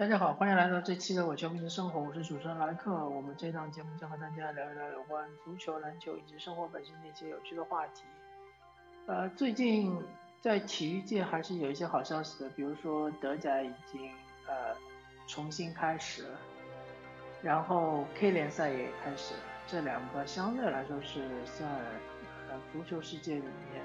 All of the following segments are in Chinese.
大家好，欢迎来到这期的我球迷的生活，我是主持人莱克。我们这档节目将和大家聊一聊有关足球、篮球以及生活本身的一些有趣的话题。呃，最近在体育界还是有一些好消息的，比如说德甲已经呃重新开始了，然后 K 联赛也开始了，这两个相对来说是在呃足球世界里面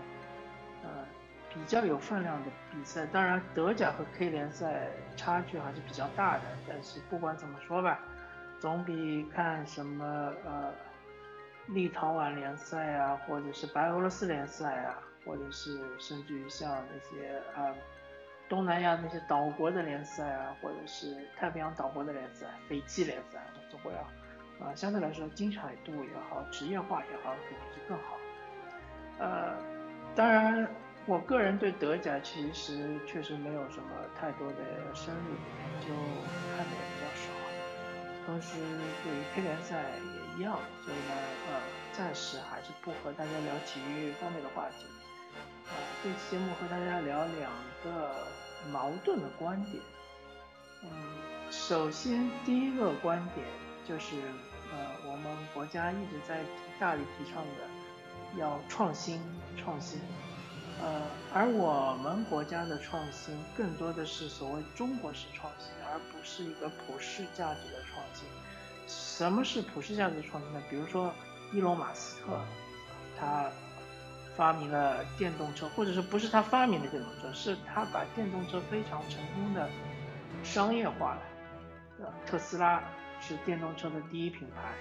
比较有分量的比赛。当然，德甲和 K 联赛差距还是比较大的，但是不管怎么说吧，总比看什么呃立陶宛联赛啊，或者是白俄罗斯联赛啊。或者是甚至于像那些呃东南亚那些岛国的联赛啊，或者是太平洋岛国的联赛、斐济联赛，都会啊啊相对来说精彩度也好、职业化也好，肯定是更好。呃，当然，我个人对德甲其实确实没有什么太多的深入研究，看的也比较少。同时，对于 K 联赛也一样，所以呢，呃，暂时还是不和大家聊体育方面的话题。啊，这期节目和大家聊两个矛盾的观点。嗯，首先第一个观点就是，呃，我们国家一直在大力提倡的要创新，创新。呃，而我们国家的创新更多的是所谓中国式创新，而不是一个普世价值的创新。什么是普世价值创新呢？比如说伊隆马斯克，他。发明了电动车，或者是不是他发明的电动车，是他把电动车非常成功的商业化了。特斯拉是电动车的第一品牌，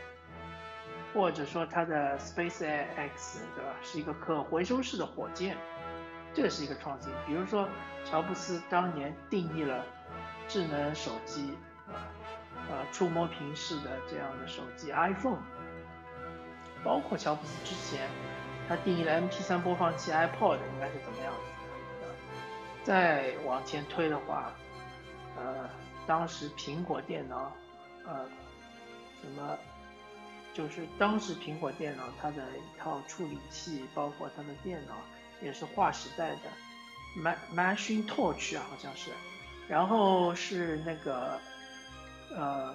或者说它的 SpaceX 对吧，是一个可回收式的火箭，这是一个创新。比如说乔布斯当年定义了智能手机，啊，呃，触摸屏式的这样的手机 iPhone，包括乔布斯之前。他定义了 MP3 播放器 iPod 应该是怎么样子的？再往前推的话，呃，当时苹果电脑，呃，什么，就是当时苹果电脑它的一套处理器，包括它的电脑，也是划时代的，Ma Macintosh 啊，好像是。然后是那个，呃，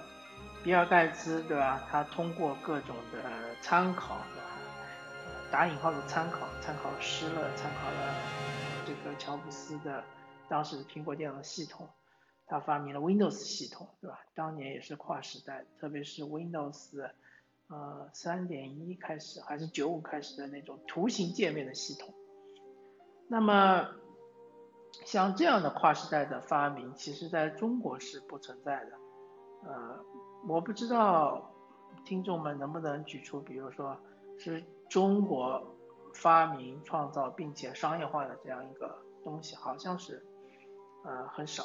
比尔盖茨对吧？他通过各种的参考。打引号的参考，参考了施乐，参考了这个乔布斯的当时苹果电脑系统，他发明了 Windows 系统，对吧？当年也是跨时代，特别是 Windows，呃，三点一开始还是九五开始的那种图形界面的系统。那么像这样的跨时代的发明，其实在中国是不存在的。呃，我不知道听众们能不能举出，比如说是。中国发明、创造并且商业化的这样一个东西，好像是呃很少，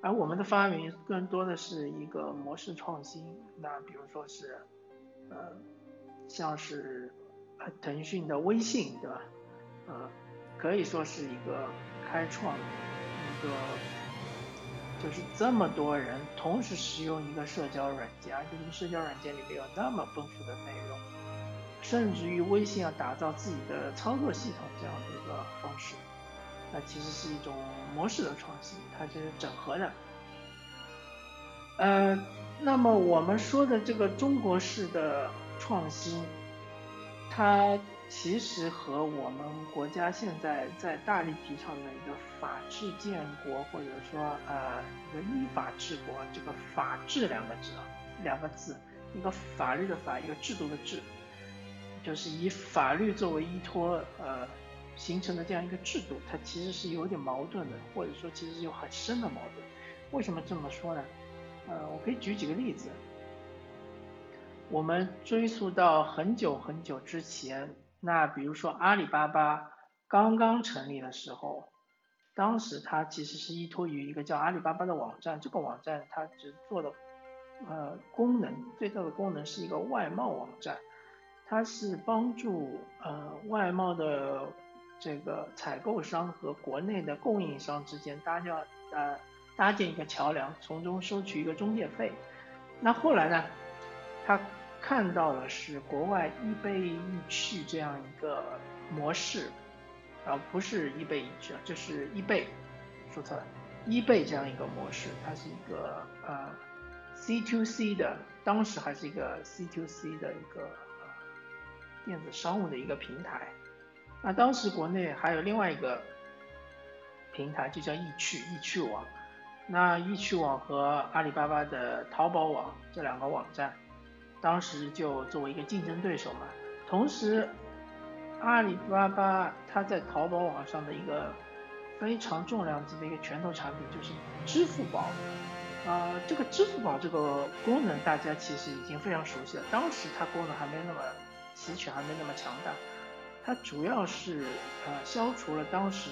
而我们的发明更多的是一个模式创新。那比如说是呃像是腾讯的微信，对吧？呃，可以说是一个开创一个，就是这么多人同时使用一个社交软件，而且这个社交软件里面有那么丰富的内容。甚至于微信要打造自己的操作系统这样的一个方式，那其实是一种模式的创新，它是整合的。呃，那么我们说的这个中国式的创新，它其实和我们国家现在在大力提倡的一个法治建国，或者说呃一个依法治国，这个法治两个字啊，两个字，一个法律的法，一个制度的制。就是以法律作为依托，呃，形成的这样一个制度，它其实是有点矛盾的，或者说其实有很深的矛盾。为什么这么说呢？呃，我可以举几个例子。我们追溯到很久很久之前，那比如说阿里巴巴刚刚成立的时候，当时它其实是依托于一个叫阿里巴巴的网站，这个网站它只做的，呃，功能最大的功能是一个外贸网站。它是帮助呃外贸的这个采购商和国内的供应商之间搭建呃搭建一个桥梁，从中收取一个中介费。那后来呢，他看到的是国外易贝易趣这样一个模式，啊不是易贝易趣啊，就是易贝，说错了，eBay 这样一个模式，它是一个呃 C to C 的，当时还是一个 C to C 的一个电子商务的一个平台。那当时国内还有另外一个平台，就叫易趣易趣网。那易趣网和阿里巴巴的淘宝网这两个网站，当时就作为一个竞争对手嘛。同时，阿里巴巴它在淘宝网上的一个非常重量级的一个拳头产品就是支付宝。呃，这个支付宝这个功能大家其实已经非常熟悉了，当时它功能还没那么齐全，还没那么强大。它主要是呃消除了当时。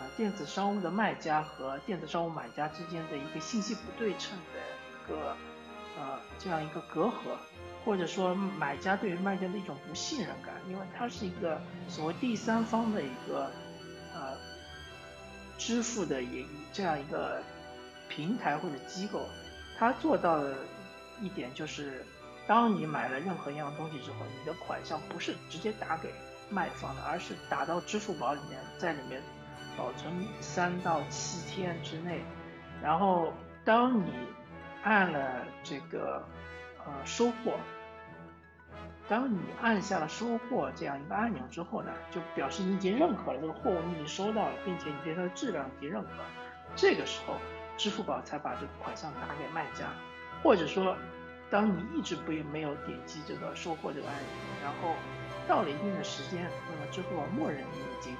呃，电子商务的卖家和电子商务买家之间的一个信息不对称的一个呃这样一个隔阂，或者说买家对于卖家的一种不信任感，因为它是一个所谓第三方的一个呃支付的一这样一个平台或者机构，它做到的一点就是，当你买了任何一样东西之后，你的款项不是直接打给卖方的，而是打到支付宝里面，在里面。保存三到七天之内，然后当你按了这个呃收货，当你按下了收货这样一个按钮之后呢，就表示你已经认可了这个货物，你已经收到了，并且你对它的质量已经认可，这个时候支付宝才把这个款项打给卖家，或者说当你一直不也没有点击这个收货这个按钮，然后到了一定的时间，那么支付宝默认你已经。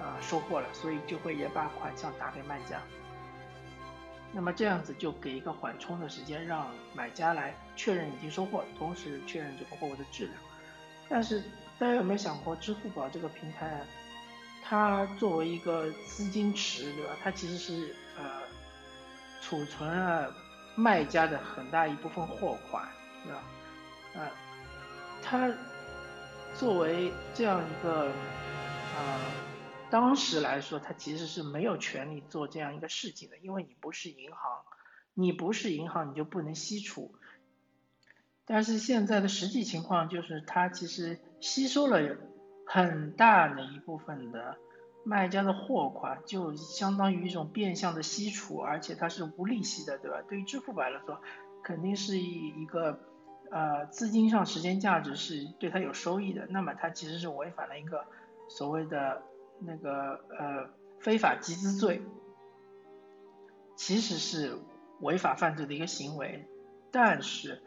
啊，收货了，所以就会也把款项打给卖家。那么这样子就给一个缓冲的时间，让买家来确认已经收货，同时确认这个货物的质量。但是大家有没有想过，支付宝这个平台，它作为一个资金池，对吧？它其实是呃储存了卖家的很大一部分货款，对吧？呃，它作为这样一个呃。当时来说，他其实是没有权利做这样一个事情的，因为你不是银行，你不是银行，你就不能吸储。但是现在的实际情况就是，他其实吸收了很大的一部分的卖家的货款，就相当于一种变相的吸储，而且它是无利息的，对吧？对于支付宝来说，肯定是一一个呃资金上时间价值是对它有收益的，那么它其实是违反了一个所谓的。那个呃非法集资罪，其实是违法犯罪的一个行为，但是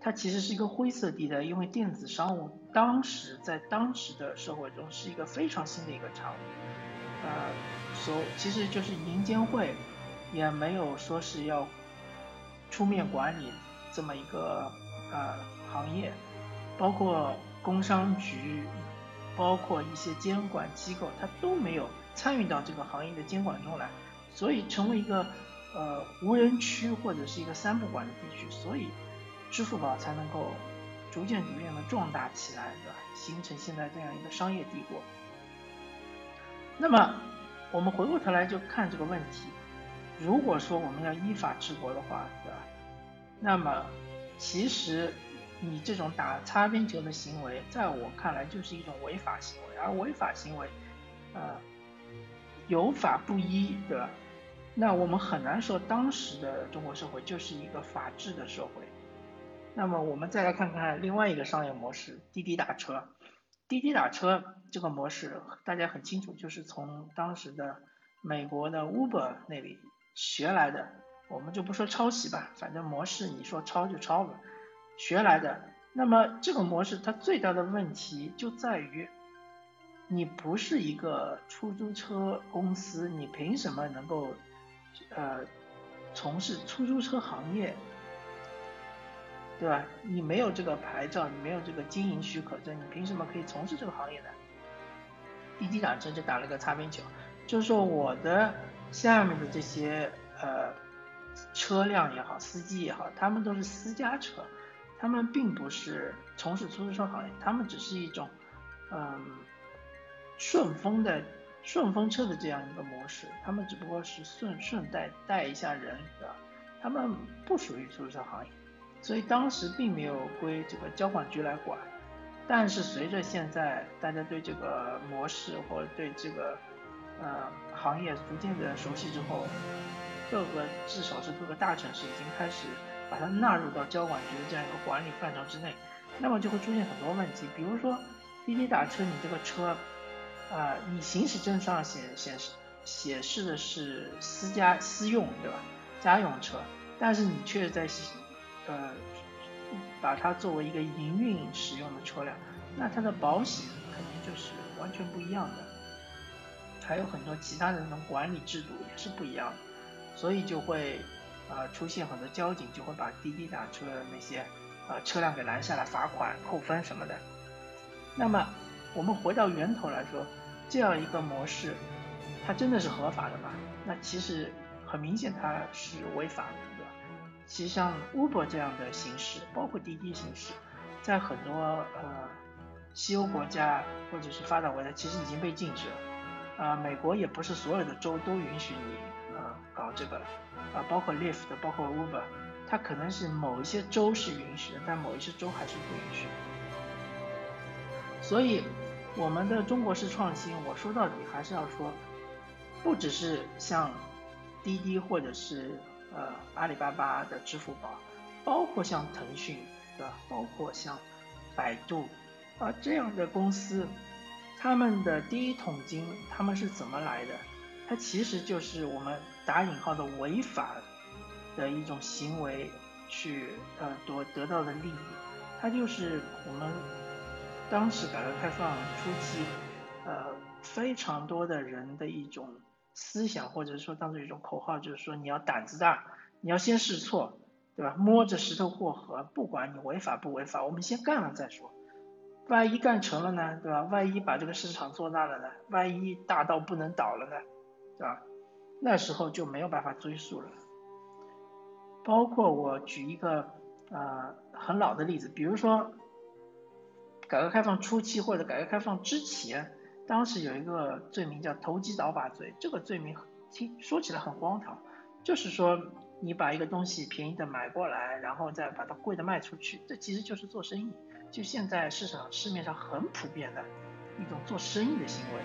它其实是一个灰色地带，因为电子商务当时在当时的社会中是一个非常新的一个产物，呃，所其实就是银监会也没有说是要出面管理这么一个呃行业，包括工商局。包括一些监管机构，它都没有参与到这个行业的监管中来，所以成为一个呃无人区或者是一个三不管的地区，所以支付宝才能够逐渐逐渐的壮大起来，对吧？形成现在这样一个商业帝国。那么我们回过头来就看这个问题，如果说我们要依法治国的话，对吧？那么其实。你这种打擦边球的行为，在我看来就是一种违法行为，而违法行为，呃，有法不依，对吧？那我们很难说当时的中国社会就是一个法治的社会。那么我们再来看看另外一个商业模式，滴滴打车。滴滴打车这个模式大家很清楚，就是从当时的美国的 Uber 那里学来的。我们就不说抄袭吧，反正模式你说抄就抄吧。学来的，那么这个模式它最大的问题就在于，你不是一个出租车公司，你凭什么能够呃从事出租车行业，对吧？你没有这个牌照，你没有这个经营许可证，你凭什么可以从事这个行业呢？滴滴打车就打了个擦边球，就是说我的下面的这些呃车辆也好，司机也好，他们都是私家车。他们并不是从事出租车行业，他们只是一种，嗯，顺风的顺风车的这样一个模式，他们只不过是顺顺带带一下人，对吧？他们不属于出租车行业，所以当时并没有归这个交管局来管。但是随着现在大家对这个模式或者对这个呃行业逐渐的熟悉之后，各个至少是各个大城市已经开始把它纳入到交管局的这样一个管理范畴之内，那么就会出现很多问题，比如说滴滴打车，你这个车，啊，你行驶证上显显示显示的是私家私用，对吧？家用车，但是你却在呃把它作为一个营运使用的车辆，那它的保险肯定就是完全不一样的。还有很多其他的那种管理制度也是不一样的，所以就会啊出现很多交警就会把滴滴打车的那些啊车辆给拦下来罚款扣分什么的。那么我们回到源头来说，这样一个模式，它真的是合法的吗？那其实很明显它是违法的，对吧？其实像 Uber 这样的形式，包括滴滴形式，在很多呃西欧国家或者是发达国家，其实已经被禁止了。啊，美国也不是所有的州都允许你搞这个了，啊，包括 Lyft，包括 Uber，它可能是某一些州是允许的，但某一些州还是不允许。所以，我们的中国式创新，我说到底还是要说，不只是像滴滴或者是呃阿里巴巴的支付宝，包括像腾讯，对吧？包括像百度啊这样的公司。他们的第一桶金，他们是怎么来的？它其实就是我们打引号的违法的一种行为去呃得得到的利益。它就是我们当时改革开放初期，呃非常多的人的一种思想，或者说当做一种口号，就是说你要胆子大，你要先试错，对吧？摸着石头过河，不管你违法不违法，我们先干了再说。万一干成了呢，对吧？万一把这个市场做大了呢？万一大到不能倒了呢，对吧？那时候就没有办法追溯了。包括我举一个呃很老的例子，比如说改革开放初期或者改革开放之前，当时有一个罪名叫投机倒把罪，这个罪名听说起来很荒唐，就是说你把一个东西便宜的买过来，然后再把它贵的卖出去，这其实就是做生意。就现在市场市面上很普遍的一种做生意的行为，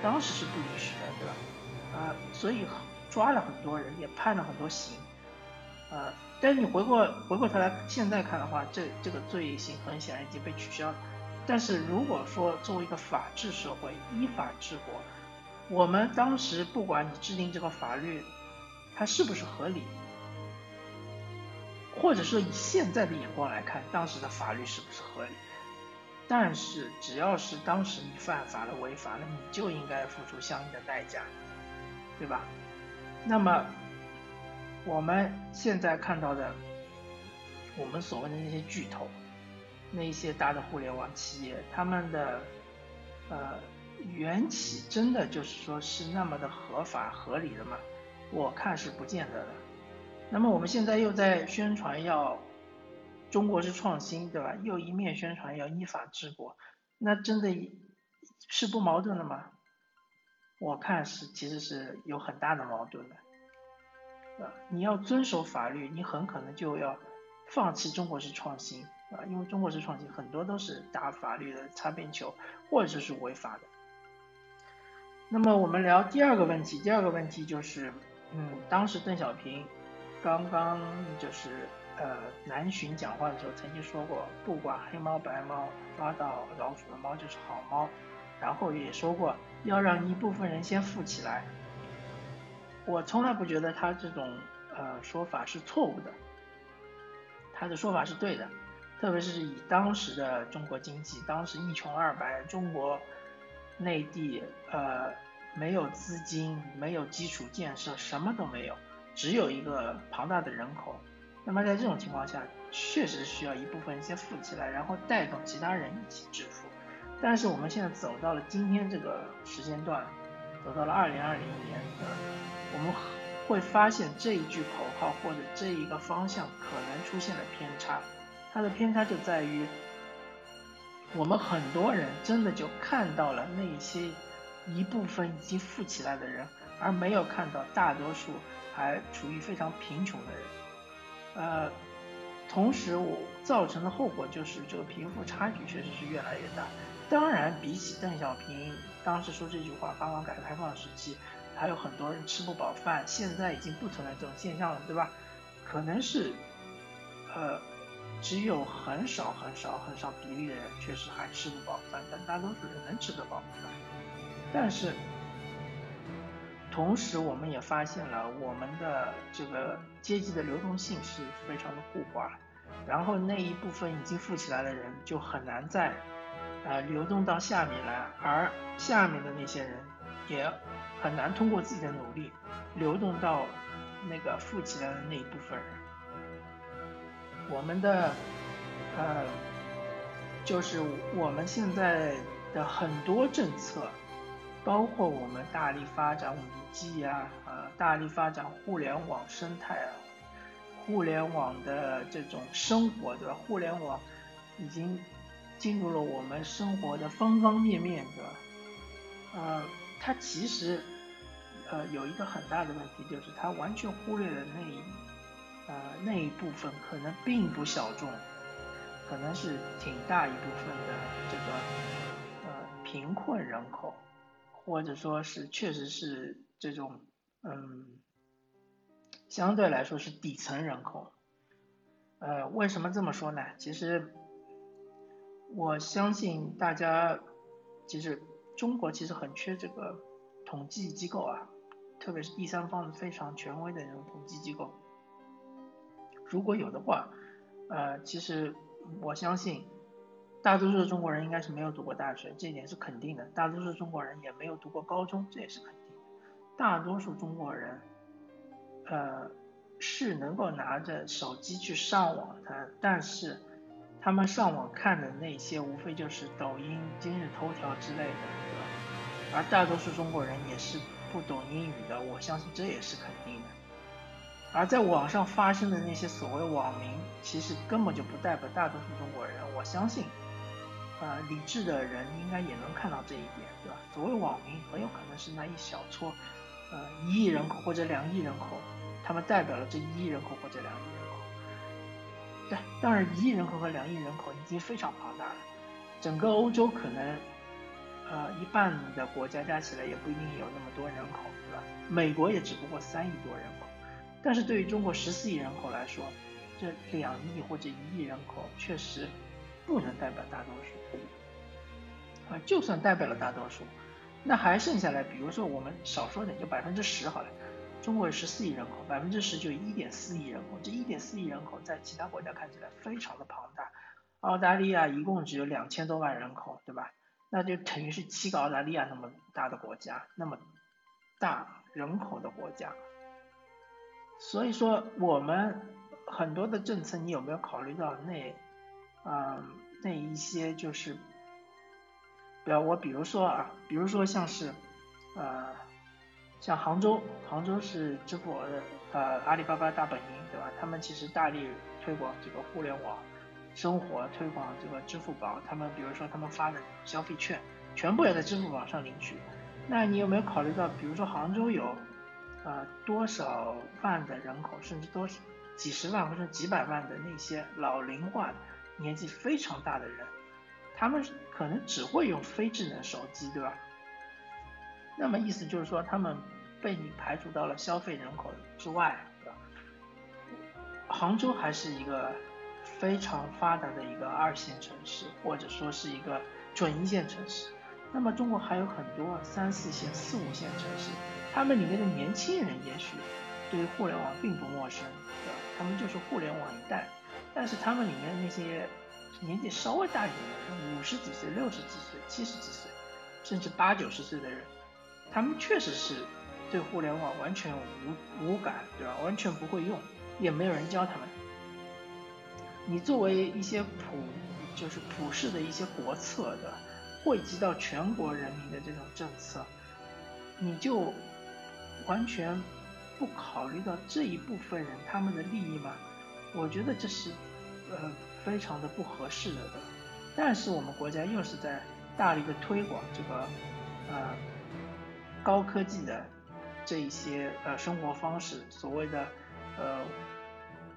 当时是不允许的，对吧？啊，所以抓了很多人，也判了很多刑，啊，但是你回过回过头来现在看的话，这这个罪行很显然已经被取消了。但是如果说作为一个法治社会，依法治国，我们当时不管你制定这个法律，它是不是合理？或者说以现在的眼光来看，当时的法律是不是合理？但是只要是当时你犯法了、违法了，你就应该付出相应的代价，对吧？那么我们现在看到的，我们所谓的那些巨头，那一些大的互联网企业，他们的呃缘起真的就是说是那么的合法合理的吗？我看是不见得的。那么我们现在又在宣传要中国式创新，对吧？又一面宣传要依法治国，那真的是不矛盾的吗？我看是其实是有很大的矛盾的。啊，你要遵守法律，你很可能就要放弃中国式创新啊，因为中国式创新很多都是打法律的擦边球，或者是违法的。那么我们聊第二个问题，第二个问题就是，嗯，当时邓小平。刚刚就是呃南巡讲话的时候，曾经说过，不管黑猫白猫，抓到老鼠的猫就是好猫。然后也说过，要让一部分人先富起来。我从来不觉得他这种呃说法是错误的，他的说法是对的。特别是以当时的中国经济，当时一穷二白，中国内地呃没有资金，没有基础建设，什么都没有。只有一个庞大的人口，那么在这种情况下，确实需要一部分人先富起来，然后带动其他人一起致富。但是我们现在走到了今天这个时间段，走到了二零二零年，我们会发现这一句口号或者这一个方向可能出现了偏差。它的偏差就在于，我们很多人真的就看到了那些一部分已经富起来的人，而没有看到大多数。还处于非常贫穷的人，呃，同时我造成的后果就是这个贫富差距确实是越来越大。当然，比起邓小平当时说这句话，刚刚改革开放时期，还有很多人吃不饱饭，现在已经不存在这种现象了，对吧？可能是，呃，只有很少很少很少比例的人确实还吃不饱饭，但大多数人能吃得饱饭。但是，同时我们也发现了我们的这个阶级的流动性是非常的固化，然后那一部分已经富起来的人就很难再，呃，流动到下面来，而下面的那些人也很难通过自己的努力流动到。那个富起来的那一部分人，我们的呃，就是我们现在的很多政策，包括我们大力发展五 G 啊，呃，大力发展互联网生态啊，互联网的这种生活，对吧？互联网已经进入了我们生活的方方面面，对吧？呃，它其实。呃，有一个很大的问题，就是他完全忽略了那一呃那一部分可能并不小众，可能是挺大一部分的这个呃贫困人口，或者说是确实是这种嗯相对来说是底层人口。呃，为什么这么说呢？其实我相信大家，其实中国其实很缺这个统计机构啊。特别是第三方的非常权威的这种统计机构，如果有的话，呃，其实我相信大多数的中国人应该是没有读过大学，这一点是肯定的。大多数中国人也没有读过高中，这也是肯定。大多数中国人，呃，是能够拿着手机去上网的，但是他们上网看的那些无非就是抖音、今日头条之类的，对吧？而大多数中国人也是。不懂英语的，我相信这也是肯定的。而在网上发生的那些所谓网民，其实根本就不代表大多数中国人。我相信，呃，理智的人应该也能看到这一点，对吧？所谓网民，很有可能是那一小撮，呃，一亿人口或者两亿人口，他们代表了这一亿人口或者两亿人。对，当然一亿人口和两亿人口已经非常庞大了，整个欧洲可能。呃，一半的国家加起来也不一定有那么多人口，对吧？美国也只不过三亿多人口，但是对于中国十四亿人口来说，这两亿或者一亿人口确实不能代表大多数。啊，就算代表了大多数，那还剩下来，比如说我们少说点，就百分之十好了。中国有十四亿人口，百分之十就一点四亿人口，这一点四亿人口在其他国家看起来非常的庞大。澳大利亚一共只有两千多万人口，对吧？那就等于是七个澳大利亚那么大的国家，那么大人口的国家。所以说，我们很多的政策，你有没有考虑到那，嗯，那一些就是，比如我比如说啊，比如说像是，呃，像杭州，杭州是支付宝的呃阿里巴巴大本营，对吧？他们其实大力推广这个互联网。生活推广这个支付宝，他们比如说他们发的消费券，全部要在支付宝上领取。那你有没有考虑到，比如说杭州有，呃多少万的人口，甚至多几十万或者几百万的那些老龄化、年纪非常大的人，他们可能只会用非智能手机，对吧？那么意思就是说，他们被你排除到了消费人口之外，对吧？杭州还是一个。非常发达的一个二线城市，或者说是一个准一线城市。那么中国还有很多三四线、四五线城市，他们里面的年轻人也许对于互联网并不陌生，对吧？他们就是互联网一代。但是他们里面那些年纪稍微大一点的人，五十几岁、六十几岁、七十几岁，甚至八九十岁的人，他们确实是对互联网完全无无感，对吧？完全不会用，也没有人教他们。你作为一些普，就是普世的一些国策的，汇集到全国人民的这种政策，你就完全不考虑到这一部分人他们的利益吗？我觉得这是呃非常的不合适的。但是我们国家又是在大力的推广这个呃高科技的这一些呃生活方式，所谓的呃。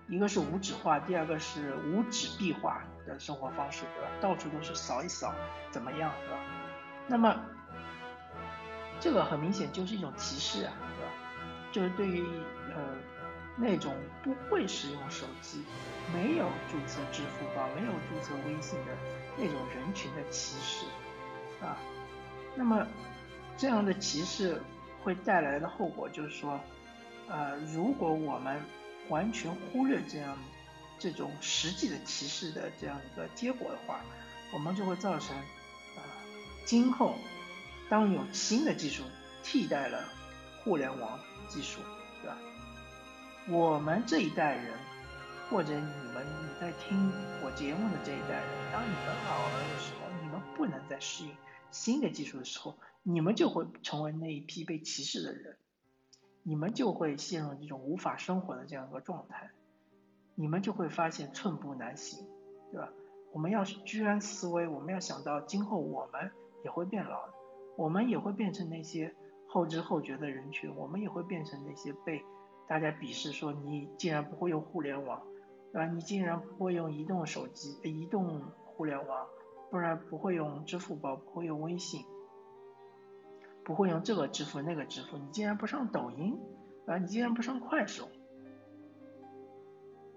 一个是无纸化，第二个是无纸币化的生活方式，对吧？到处都是扫一扫，怎么样，对吧？那么这个很明显就是一种歧视啊，对吧？就是对于呃那种不会使用手机、没有注册支付宝、没有注册微信的那种人群的歧视啊。那么这样的歧视会带来的后果就是说，呃，如果我们完全忽略这样这种实际的歧视的这样一个结果的话，我们就会造成啊今后。当有新的技术替代了互联网技术，对吧？我们这一代人，或者你们你在听我节目的这一代人，当你们老了的时候，你们不能再适应新的技术的时候，你们就会成为那一批被歧视的人，你们就会陷入这种无法生活的这样一个状态，你们就会发现寸步难行，对吧？我们要居安思危，我们要想到今后我们也会变老。我们也会变成那些后知后觉的人群，我们也会变成那些被大家鄙视说你竟然不会用互联网，对吧？你竟然不会用移动手机、移动互联网，不然不会用支付宝，不会用微信，不会用这个支付那个支付，你竟然不上抖音，啊，你竟然不上快手。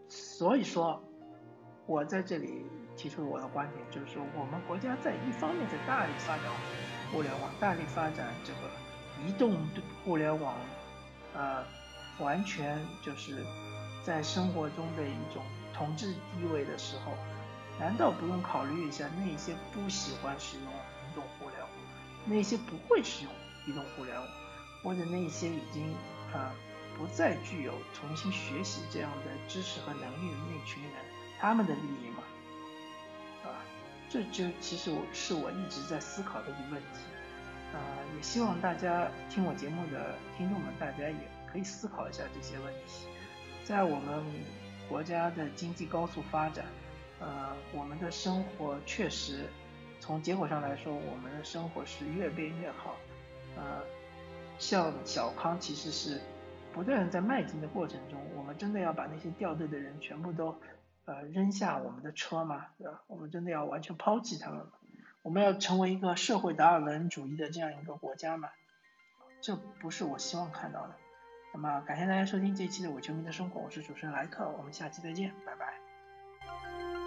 所以说，我在这里提出我的观点，就是说我们国家在一方面在大力发展。互联网大力发展这个移动互联网，呃，完全就是在生活中的一种统治地位的时候，难道不用考虑一下那些不喜欢使用移动互联网，那些不会使用移动互联网，或者那些已经啊不再具有重新学习这样的知识和能力的那群人，他们的利益嘛，啊？这就其实我是我一直在思考的一个问题，啊，也希望大家听我节目的听众们，大家也可以思考一下这些问题。在我们国家的经济高速发展，呃，我们的生活确实从结果上来说，我们的生活是越变越好，呃，像小康其实是不断在迈进的过程中，我们真的要把那些掉队的人全部都。呃，扔下我们的车嘛，对吧？我们真的要完全抛弃他们吗？我们要成为一个社会达尔文主义的这样一个国家吗？这不是我希望看到的。那么，感谢大家收听这一期的《伪球迷的生活》，我是主持人莱克，我们下期再见，拜拜。